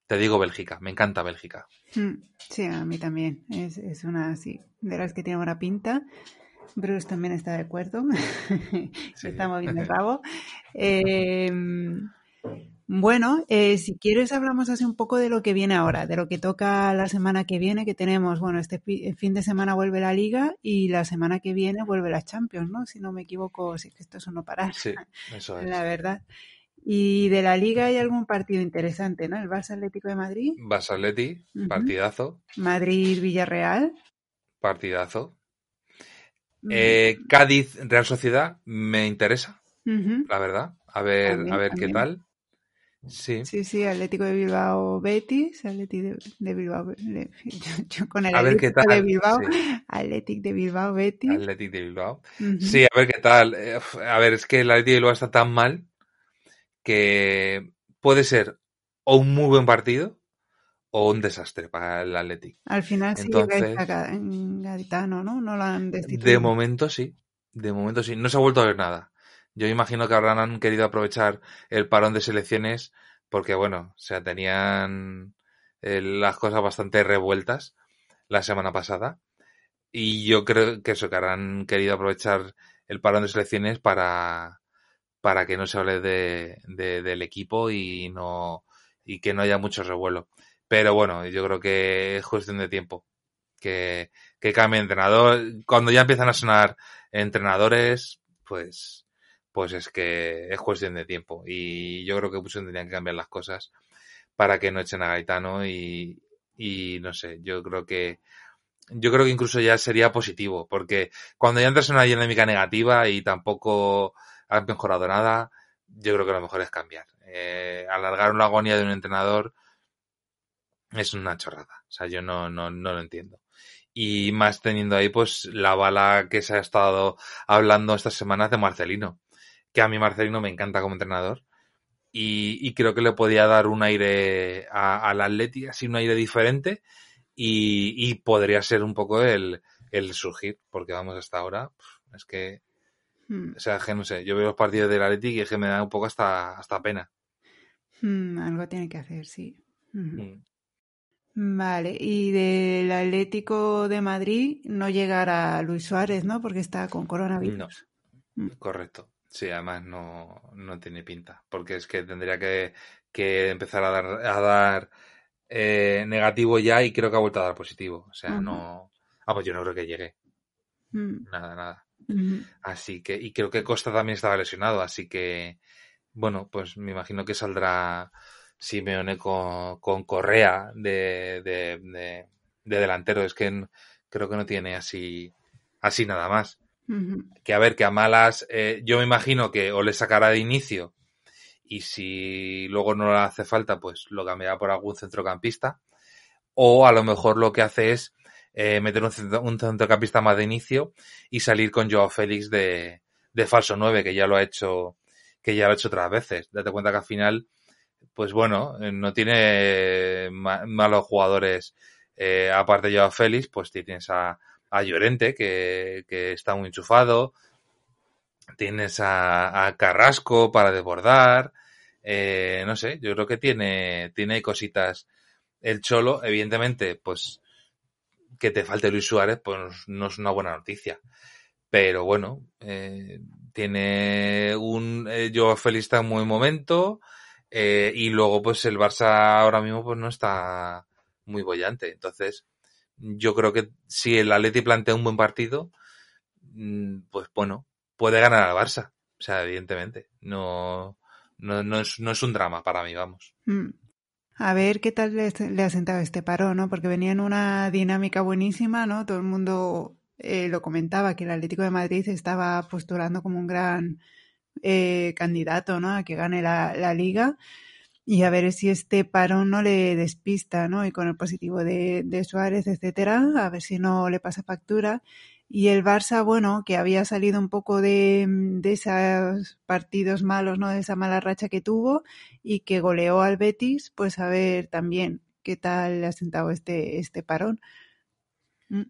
[SPEAKER 1] te digo Bélgica. Me encanta Bélgica.
[SPEAKER 2] Mm, Sí, a mí también. Es, es una así, de las que tiene buena pinta. Bruce también está de acuerdo.
[SPEAKER 1] Sí.
[SPEAKER 2] Está moviendo el rabo. Eh, bueno, eh, si quieres hablamos así un poco de lo que viene ahora, de lo que toca la semana que viene, que tenemos, bueno, este pi- fin de semana vuelve la Liga y la semana que viene vuelve la Champions, ¿no? Si no me equivoco, si es que esto es un no parar,
[SPEAKER 1] Sí, eso es.
[SPEAKER 2] la verdad. Y de la Liga hay algún partido interesante, ¿no? El Barça Atlético de Madrid,
[SPEAKER 1] Basaleti,
[SPEAKER 2] Ujú.
[SPEAKER 1] partidazo,
[SPEAKER 2] Madrid-Villarreal.
[SPEAKER 1] partidazo.
[SPEAKER 2] Mm,
[SPEAKER 1] Eh, Cádiz, Real Sociedad, me interesa, la verdad. A ver,
[SPEAKER 2] También,
[SPEAKER 1] a ver qué tal. Sí.
[SPEAKER 2] Sí, sí, Atlético de Bilbao Betis, Atlético de, de Bilbao, le- yo, yo con el
[SPEAKER 1] A ver qué
[SPEAKER 2] Atlético de. Bilbao,
[SPEAKER 1] Sí.
[SPEAKER 2] Atlético de Bilbao Betis.
[SPEAKER 1] Athletic de Bilbao. Sí, a ver qué tal. Eh, A ver, es que el Athletic de Bilbao está tan mal que puede ser o un muy buen partido o un desastre para el Athletic.
[SPEAKER 2] Al final sí llega
[SPEAKER 1] Entonces,
[SPEAKER 2] en Gaditano, ¿no? No lo han
[SPEAKER 1] de
[SPEAKER 2] destituido.
[SPEAKER 1] momento sí. De momento sí. No se ha vuelto a ver nada. Yo imagino que habrán querido aprovechar el parón de selecciones porque, bueno, o sea, tenían eh, las cosas bastante revueltas la semana pasada. Y yo creo que eso, que habrán querido aprovechar el parón de selecciones para, para que no se hable de, de- del equipo y no y que no haya mucho revuelo. Pero bueno, yo creo que es cuestión de tiempo que, que cambie entrenador. Cuando ya empiezan a sonar entrenadores, pues, pues es que es cuestión de tiempo. Y yo creo que pues tendrían que cambiar las cosas para que no echen a Gaetano y, y no sé, yo creo que yo creo que incluso ya sería positivo, porque cuando ya entras en una dinámica negativa y tampoco has mejorado nada, yo creo que lo mejor es cambiar. Eh, alargar una agonía de un entrenador es una chorrada. O sea, yo no, no, no lo entiendo. Y más teniendo ahí, pues, la bala que se ha estado hablando estas semanas de Marcelino. Que a mí Marcelino me encanta como entrenador. Y, y creo que le podía dar un aire al Atleti, así un aire diferente. Y, y podría ser un poco el, el surgir, porque vamos hasta ahora. Es que,
[SPEAKER 2] Mm,
[SPEAKER 1] o sea, que no sé, yo veo los partidos del Atleti y es que me da un poco hasta, hasta pena.
[SPEAKER 2] mm, algo tiene que hacer, sí. Ujú.
[SPEAKER 1] Mm.
[SPEAKER 2] Vale, y del Atlético de Madrid no llegará Luis Suárez, ¿no? Porque está con coronavirus.
[SPEAKER 1] No, correcto. Sí, además no, no tiene pinta, porque es que tendría que, que empezar a dar, a dar eh, negativo ya y creo que ha vuelto a dar positivo. O sea, no... Ah, pues yo no creo que llegue. Mm. Nada, nada. Así que, y creo que Costa también estaba lesionado, así que, bueno, pues me imagino que saldrá Simeone con, con Correa de, de, delantero. Es que creo que no tiene así, así nada más. Que a ver, que a malas, eh, yo me imagino que o le sacará de inicio y si luego no le hace falta, pues lo cambiará por algún centrocampista. O a lo mejor lo que hace es eh, meter un, centrocampista más de inicio y salir con Joao Félix de, de falso 9, que ya lo ha hecho, que ya lo ha hecho otras veces. Date cuenta que al final, pues bueno, eh, no tiene malos jugadores, eh, aparte de Joao Félix, pues tienes a, a Llorente, que, que está muy enchufado, tienes a, Carrasco para desbordar, eh, no sé, yo creo que tiene, tiene cositas el Cholo, evidentemente, pues que te falte Luis Suárez, pues no es una buena noticia. Pero bueno, eh, tiene un eh, yo feliz está en buen momento y luego pues el Barça ahora mismo pues no está muy bollante. Entonces, yo creo que si el Atleti plantea un buen partido, mm, pues bueno, puede ganar al Barça. O sea, evidentemente, no, no, no, es, no es un drama para mí, vamos. Mm.
[SPEAKER 2] A ver qué tal le, ha sentado este paro, ¿no? Porque venía en una dinámica buenísima, ¿no? Todo el mundo eh, lo comentaba, que el Atlético de Madrid estaba posturando como un gran eh, candidato, ¿no? A que gane la, liga. Y a ver si este parón no le despista, ¿no? Y con el positivo de, de Suárez, etcétera, a ver si no le pasa factura. Y el Barça, bueno, que había salido un poco de, de esos partidos malos, ¿no? De esa mala racha que tuvo y que goleó al Betis, pues a ver también qué tal le ha sentado este, este parón.
[SPEAKER 1] Mm.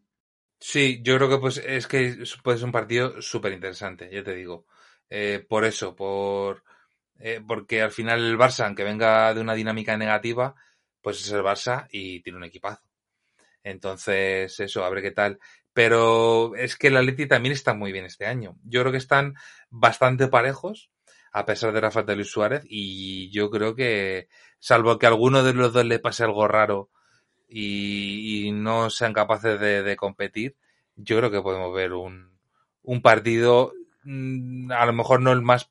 [SPEAKER 1] Sí, yo creo que pues es que puede ser un partido súper interesante, ya te digo. Eh, por eso, por eh, porque al final el Barça, aunque venga de una dinámica negativa, pues es el Barça y tiene un equipazo. Entonces, eso, a ver qué tal. Pero es que el Atleti también está muy bien este año. Yo creo que están bastante parejos, a pesar de la falta de Luis Suárez, y yo creo que, salvo que a alguno de los dos le pase algo raro y, no sean capaces de, competir, yo creo que podemos ver un, un partido, mm, a lo mejor no el más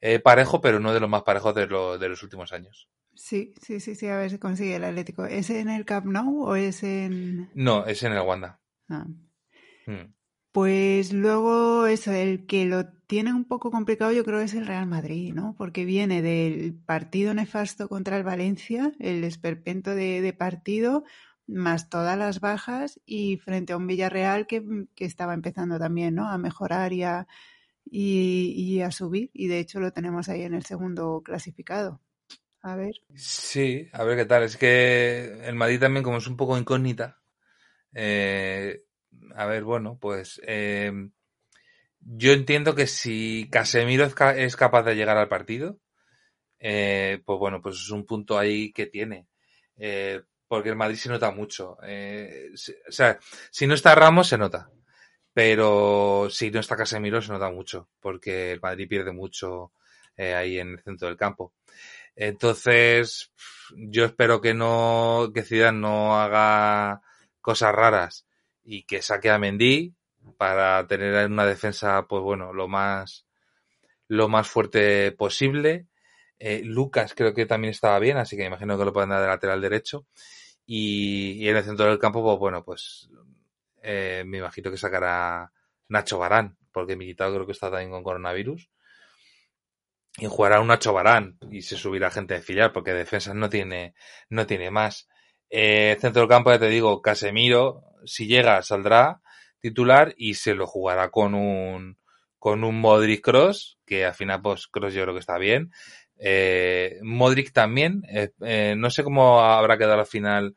[SPEAKER 1] eh, parejo, pero no de los más parejos de, de los últimos años.
[SPEAKER 2] Sí, sí, sí, sí, a ver si consigue el Atlético. ¿Es en el Camp Nou o es en...?
[SPEAKER 1] No, es en el Wanda. Ah.
[SPEAKER 2] Mm. Pues luego eso, el que lo tiene un poco complicado yo creo que es el Real Madrid, ¿no? Porque viene del partido nefasto contra el Valencia, el esperpento de, partido, más todas las bajas y frente a un Villarreal que, que estaba empezando también, ¿no? A mejorar y a, y, a subir. Y de hecho lo tenemos ahí en el segundo clasificado. A ver.
[SPEAKER 1] Sí, a ver qué tal. Es que el Madrid también como es un poco incógnita, eh, a ver, bueno, pues eh, yo entiendo que si Casemiro es, capaz de llegar al partido, eh, pues bueno, pues es un punto ahí que tiene. Eh, porque el Madrid se nota mucho. Eh, o sea, si no está Ramos, se nota. Pero si no está Casemiro, se nota mucho. Porque el Madrid pierde mucho eh, ahí en el centro del campo. Entonces, yo espero que no, que Zidane no haga cosas raras y que saque a Mendy para tener una defensa, pues bueno, lo más, lo más fuerte posible. Eh, Lucas creo que también estaba bien, así que me imagino que lo pueden dar de lateral derecho. Y, en el centro del campo, pues bueno, pues eh, me imagino que sacará Nacho Barán, porque Militado creo que está también con coronavirus. Y jugará un Nacho Barán y se subirá gente de filial, porque defensas no tiene, no tiene más. Eh, centro del campo, ya te digo, Casemiro, si llega, saldrá titular y se lo jugará con un, con un Modric Cross, que al final, pues Cross yo creo que está bien. Eh, Modric también, eh, eh, no sé cómo habrá quedado al final,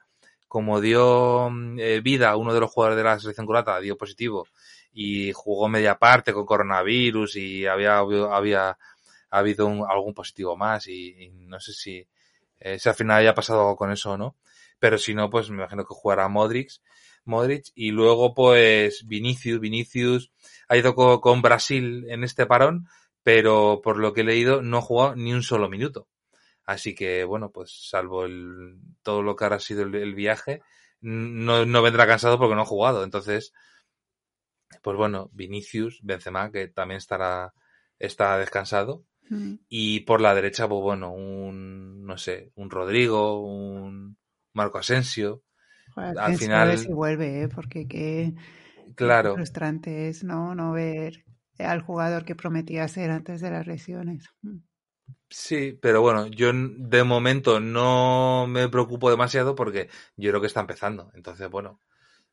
[SPEAKER 1] como dio eh, vida a uno de los jugadores de la selección croata, dio positivo y jugó media parte con coronavirus y había, había habido algún positivo más y, no sé si, si al final haya pasado algo con eso o no pero si no, pues me imagino que jugará Modric, Modric, y luego pues Vinicius, Vinicius ha ido con, Brasil en este parón, pero por lo que he leído no ha jugado ni un solo minuto. Así que, bueno, pues salvo el, todo lo que ahora ha sido el, viaje, no, no vendrá cansado porque no ha jugado. Entonces, pues bueno, Vinicius, Benzema, que también estará, está descansado. Mm. Y por la derecha, pues bueno, un, no sé, un Rodrigo, un Marco Asensio.
[SPEAKER 2] Al final. Si vuelve, ¿eh? porque qué,
[SPEAKER 1] claro.
[SPEAKER 2] frustrante es, ¿no? No ver al jugador que prometía ser antes de las lesiones.
[SPEAKER 1] Sí, pero bueno, yo de momento no me preocupo demasiado porque yo creo que está empezando. Entonces, bueno,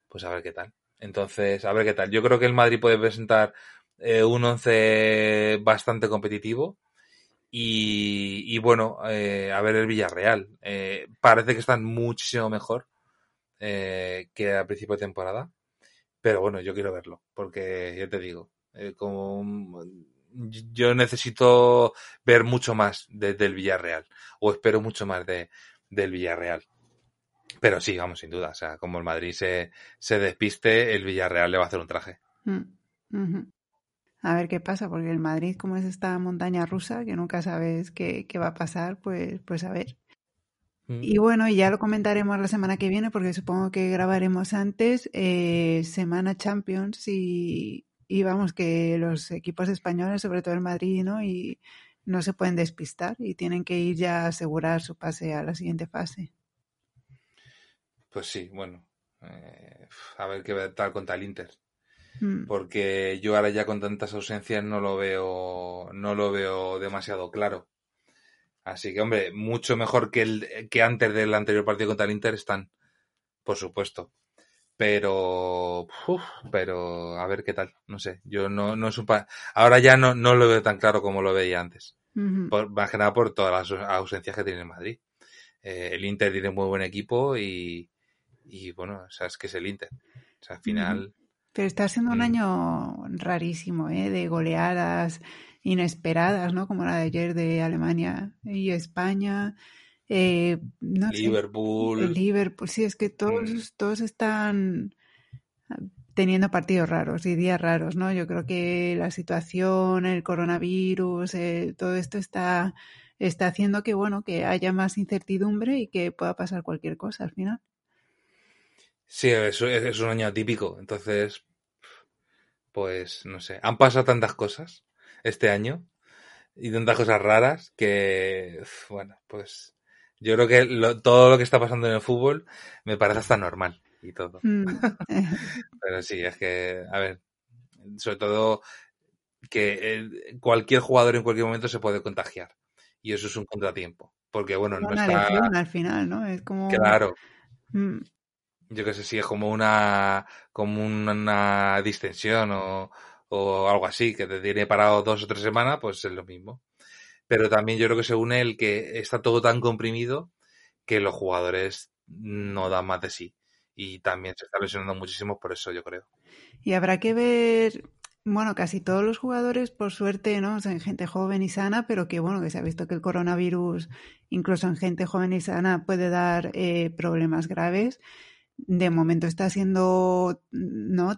[SPEAKER 1] pues a ver qué tal. Entonces, a ver qué tal. Yo creo que el Madrid puede presentar eh, un once bastante competitivo. Y, bueno, eh, a ver el Villarreal. Eh, parece que están muchísimo mejor que a principio de temporada. Pero bueno, yo quiero verlo. Porque yo te digo, como yo necesito ver mucho más del Villarreal. O espero mucho más de, del Villarreal. Pero sí, vamos, sin duda. O sea, como el Madrid se, se despiste, el Villarreal le va a hacer un traje.
[SPEAKER 2] Mm, a ver qué pasa, porque el Madrid, como es esta montaña rusa, que nunca sabes qué, qué va a pasar, pues, pues a ver. Mm. Y bueno, ya lo comentaremos la semana que viene, porque supongo que grabaremos antes eh, Semana Champions y, y vamos, que los equipos españoles, sobre todo el Madrid, ¿no? Y no se pueden despistar y tienen que ir ya a asegurar su pase a la siguiente fase.
[SPEAKER 1] Pues sí, bueno. Eh, a ver qué tal contra el Inter. Mm. Porque yo ahora ya con tantas ausencias no lo veo, no lo veo demasiado claro. Así que, hombre, mucho mejor que, el, que antes del anterior partido contra el Inter están, por supuesto. Pero, pero a ver qué tal, no sé. Yo no, no es un ahora ya no, no lo veo tan claro como lo veía antes. por, más que nada por todas las ausencias que tiene el Madrid. Eh, el Inter tiene muy buen equipo y, y bueno, o sea, es que es el Inter. O sea, al final.
[SPEAKER 2] Pero está siendo un mm. año rarísimo, ¿eh? De goleadas inesperadas, ¿no? Como la de ayer de Alemania y España. Eh, no
[SPEAKER 1] Liverpool.
[SPEAKER 2] Liverpool, sí, es que todos, mm. todos están teniendo partidos raros y días raros, ¿no? Yo creo que la situación, el coronavirus, eh, todo esto está, está haciendo que, bueno, que haya más incertidumbre y que pueda pasar cualquier cosa al final.
[SPEAKER 1] Sí, es, es un año típico. Entonces, pues no sé, han pasado tantas cosas este año y tantas cosas raras que, bueno, pues yo creo que todo lo que está pasando en el fútbol me parece hasta normal y todo. Mm. Pero sí, es que, a ver, sobre todo que cualquier jugador en cualquier momento se puede contagiar y eso es un contratiempo. Porque, bueno, no está...
[SPEAKER 2] al final, ¿no? Es como...
[SPEAKER 1] Claro. Mm yo qué sé, si es como una, como una distensión o, o algo así, que te tiene parado dos o tres semanas, pues es lo mismo. Pero también yo creo que se une el que está todo tan comprimido que los jugadores no dan más de sí. Y también se está lesionando muchísimo por eso, yo creo.
[SPEAKER 2] Y habrá que ver, bueno, casi todos los jugadores, por suerte, ¿no? Son gente joven y sana, pero que bueno, que se ha visto que el coronavirus, incluso en gente joven y sana, puede dar eh, problemas graves de momento está siendo, no,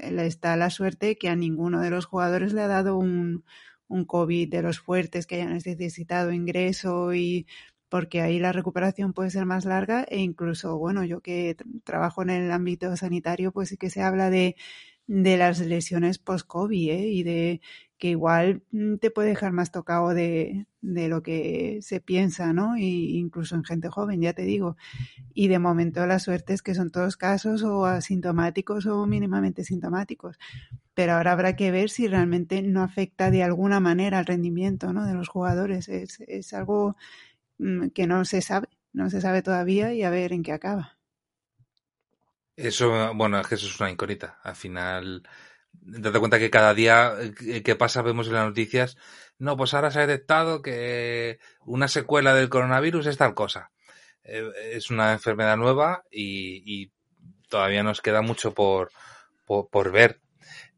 [SPEAKER 2] está la suerte que a ninguno de los jugadores le ha dado un, un COVID de los fuertes que hayan necesitado ingreso y porque ahí la recuperación puede ser más larga e incluso, bueno, yo que trabajo en el ámbito sanitario, pues sí que se habla de, de las lesiones post-COVID ¿eh? y de que igual mm, te puede dejar más tocado de, de lo que se piensa, ¿no? Y incluso en gente joven, ya te digo. Y de momento la suerte es que son todos casos o asintomáticos o mínimamente sintomáticos. Pero ahora habrá que ver si realmente no afecta de alguna manera al rendimiento ¿no? de los jugadores. Es, es algo mm, que no se sabe, no se sabe todavía y a ver en qué acaba.
[SPEAKER 1] Eso, bueno, es que eso es una incógnita. Al final, date cuenta que cada día eh, que pasa vemos en las noticias, no, pues ahora se ha detectado que una secuela del coronavirus es tal cosa. Eh, es una enfermedad nueva y, todavía nos queda mucho por, por, ver.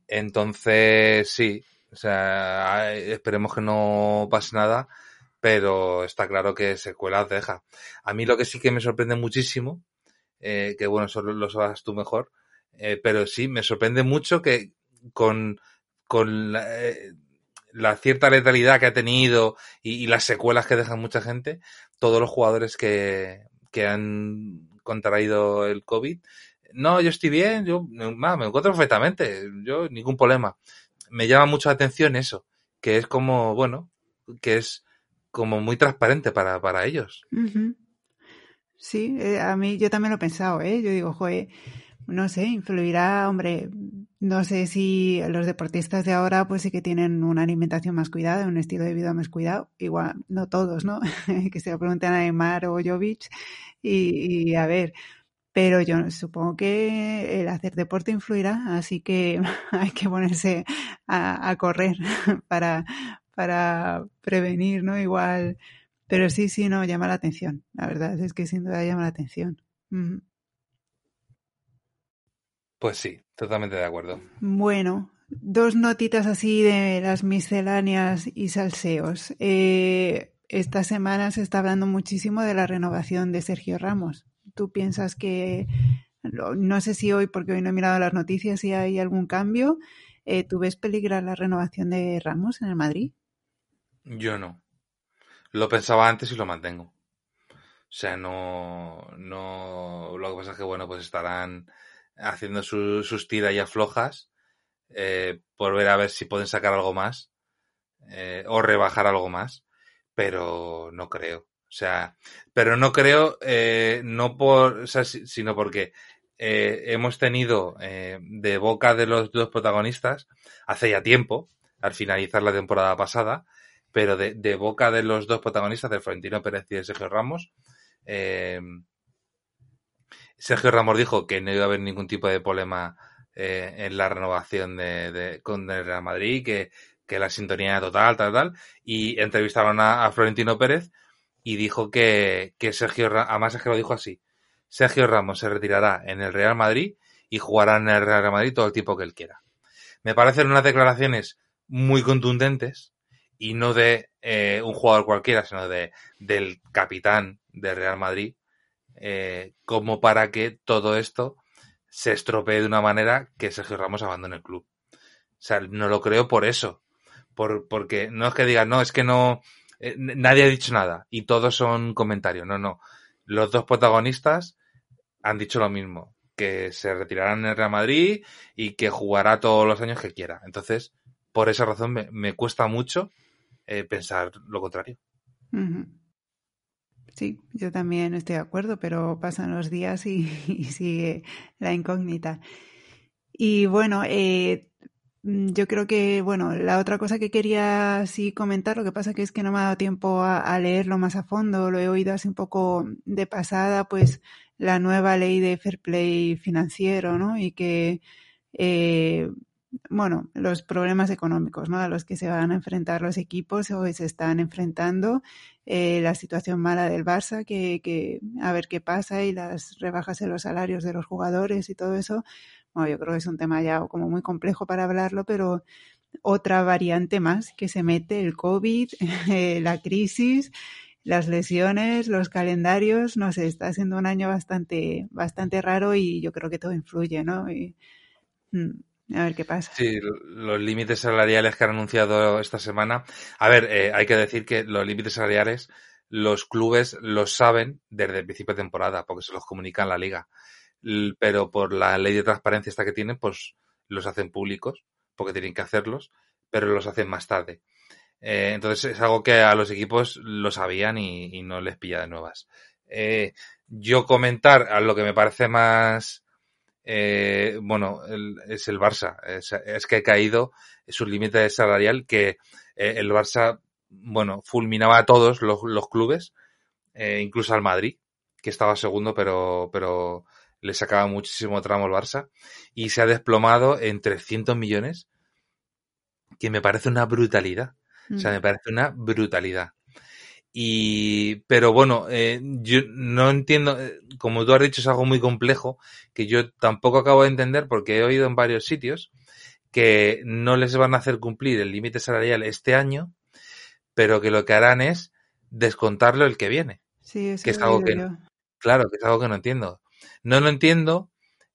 [SPEAKER 1] Entonces, sí, o sea, esperemos que no pase nada, pero está claro que secuelas deja. A mí lo que sí que me sorprende muchísimo eh, que bueno, eso lo sabes tú mejor, eh, pero sí, me sorprende mucho que con, con la, eh, cierta letalidad que ha tenido y, las secuelas que dejan mucha gente, todos los jugadores que, que han contraído el COVID, no, yo estoy bien, yo me encuentro perfectamente, yo ningún problema. Me llama mucho la atención eso, que es como, bueno, que es como muy transparente para, para ellos.
[SPEAKER 2] Uh. Sí, eh, a mí yo también lo he pensado, ¿eh? Yo digo, joder, no sé, influirá, hombre, no sé si los deportistas de ahora pues sí que tienen una alimentación más cuidada, un estilo de vida más cuidado, igual, no todos, ¿no? que se lo pregunten a Neymar o Jovic y, a ver, pero yo supongo que el hacer deporte influirá, así que hay que ponerse a, a correr para, para prevenir, ¿no? Igual, pero sí, sí, no, llama la atención, la verdad es que sin duda llama la atención. Mm.
[SPEAKER 1] Pues sí, totalmente de acuerdo.
[SPEAKER 2] Bueno, dos notitas así de las misceláneas y salseos. Eh, esta semana se está hablando muchísimo de la renovación de Sergio Ramos. ¿Tú piensas que, no sé si hoy, porque hoy no he mirado las noticias, si hay algún cambio, eh, ¿tú ves peligrar la renovación de Ramos en el Madrid?
[SPEAKER 1] Yo no. Lo pensaba antes y lo mantengo. O sea, no, no, lo que pasa es que, bueno, pues estarán haciendo su, sus tiras ya flojas eh, por ver a ver si pueden sacar algo más eh, o rebajar algo más, pero no creo. O sea, pero no creo, eh, no por, sino porque eh, hemos tenido eh, de boca de los dos protagonistas hace ya tiempo, al finalizar la temporada pasada, pero de, de boca de los dos protagonistas, de Florentino Pérez y de Sergio Ramos, eh, Sergio Ramos dijo que no iba a haber ningún tipo de problema eh, en la renovación de, de, con el Real Madrid, que, que la sintonía total, tal, tal, y entrevistaron a, a Florentino Pérez y dijo que, que Sergio, además es que lo dijo así, Sergio Ramos se retirará en el Real Madrid y jugará en el Real Madrid todo el tiempo que él quiera. Me parecen unas declaraciones muy contundentes y no de eh, un jugador cualquiera, sino de del capitán del Real Madrid, eh, como para que todo esto se estropee de una manera que Sergio Ramos abandone el club. O sea, no lo creo por eso. Por, porque no es que digan, no, es que no, eh, nadie ha dicho nada y todos son comentarios. No, no. Los dos protagonistas han dicho lo mismo, que se retirarán en el Real Madrid y que jugará todos los años que quiera. Entonces, por esa razón me, me cuesta mucho eh, pensar lo contrario.
[SPEAKER 2] Sí, yo también estoy de acuerdo, pero pasan los días y, sigue la incógnita. Y bueno, eh, yo creo que, bueno, la otra cosa que quería sí comentar, lo que pasa que es que no me ha dado tiempo a, a leerlo más a fondo, lo he oído así un poco de pasada, pues la nueva ley de fair play financiero, ¿no? Y que, eh, bueno, los problemas económicos, ¿no? A los que se van a enfrentar los equipos o se están enfrentando, eh, la situación mala del Barça, que, que a ver qué pasa y las rebajas en los salarios de los jugadores y todo eso. Bueno, yo creo que es un tema ya como muy complejo para hablarlo, pero otra variante más que se mete, el COVID, eh, la crisis, las lesiones, los calendarios, no sé, está siendo un año bastante, bastante raro y yo creo que todo influye, ¿no? Mm, a ver qué pasa.
[SPEAKER 1] Sí, los límites salariales que han anunciado esta semana. A ver, eh, hay que decir que los límites salariales los clubes los saben desde el principio de temporada porque se los comunica en la liga. Pero por la ley de transparencia esta que tienen, pues los hacen públicos porque tienen que hacerlos, pero los hacen más tarde. Eh, entonces es algo que a los equipos lo sabían y, no les pilla de nuevas. Eh, yo comentar a lo que me parece más, eh, bueno, el, es el Barça. Es, es, que ha caído su límite salarial que eh, el Barça, bueno, fulminaba a todos los, los clubes, eh, incluso al Madrid, que estaba segundo, pero, pero le sacaba muchísimo tramo el Barça, y se ha desplomado en 300 millones, que me parece una brutalidad. O sea, me parece una brutalidad. Y, pero bueno, eh, yo no entiendo, eh, como tú has dicho, es algo muy complejo que yo tampoco acabo de entender porque he oído en varios sitios que no les van a hacer cumplir el límite salarial este año, pero que lo que harán es descontarlo el que viene.
[SPEAKER 2] Sí, eso
[SPEAKER 1] que es algo que, claro, que es algo que no entiendo. No lo entiendo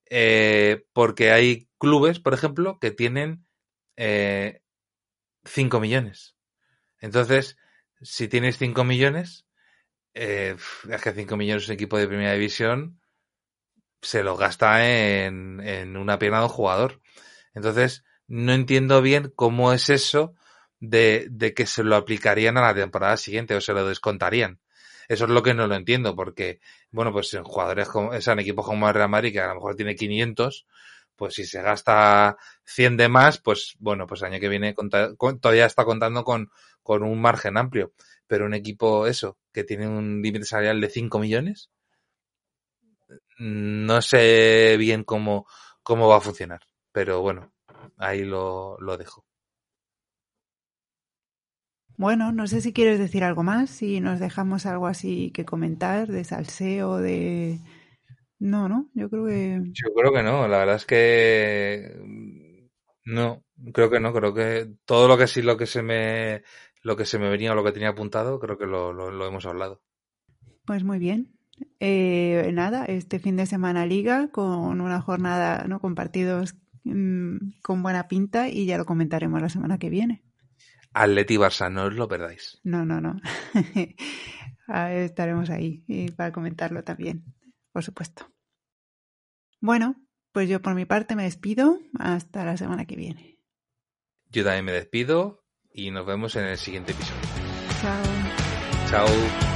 [SPEAKER 1] eh, porque hay clubes, por ejemplo, que tienen eh, 5 millones. Entonces, si tienes 5 millones, eh, es que 5 millones un equipo de primera división se lo gasta en, en una pierna de un jugador. Entonces, no entiendo bien cómo es eso de, de que se lo aplicarían a la temporada siguiente o se lo descontarían. Eso es lo que no lo entiendo, porque, bueno, pues en jugadores como, en equipos como el Real Madrid, que a lo mejor tiene 500, pues si se gasta 100 de más, pues bueno, pues el año que viene todavía está contando con, con un margen amplio. Pero un equipo, eso, que tiene un límite salarial de 5 millones, no sé bien cómo, cómo va a funcionar. Pero bueno, ahí lo, lo dejo.
[SPEAKER 2] Bueno, no sé si quieres decir algo más, si nos dejamos algo así que comentar de salseo, de... No, no, yo creo que...
[SPEAKER 1] Yo creo que no, la verdad es que... No, creo que no, creo que todo lo que sí, lo que se me, lo que se me venía o lo que tenía apuntado, creo que lo, lo, hemos hablado.
[SPEAKER 2] Pues muy bien. Eh, nada, este fin de semana liga con una jornada, ¿no? Con partidos mmm, con buena pinta y ya lo comentaremos la semana que viene.
[SPEAKER 1] Atleti Barça, no os lo perdáis.
[SPEAKER 2] No, no, no. Estaremos ahí y para comentarlo también, por supuesto. Bueno, pues yo por mi parte me despido. Hasta la semana que viene.
[SPEAKER 1] Yo también me despido y nos vemos en el siguiente episodio.
[SPEAKER 2] Chao.
[SPEAKER 1] Chao.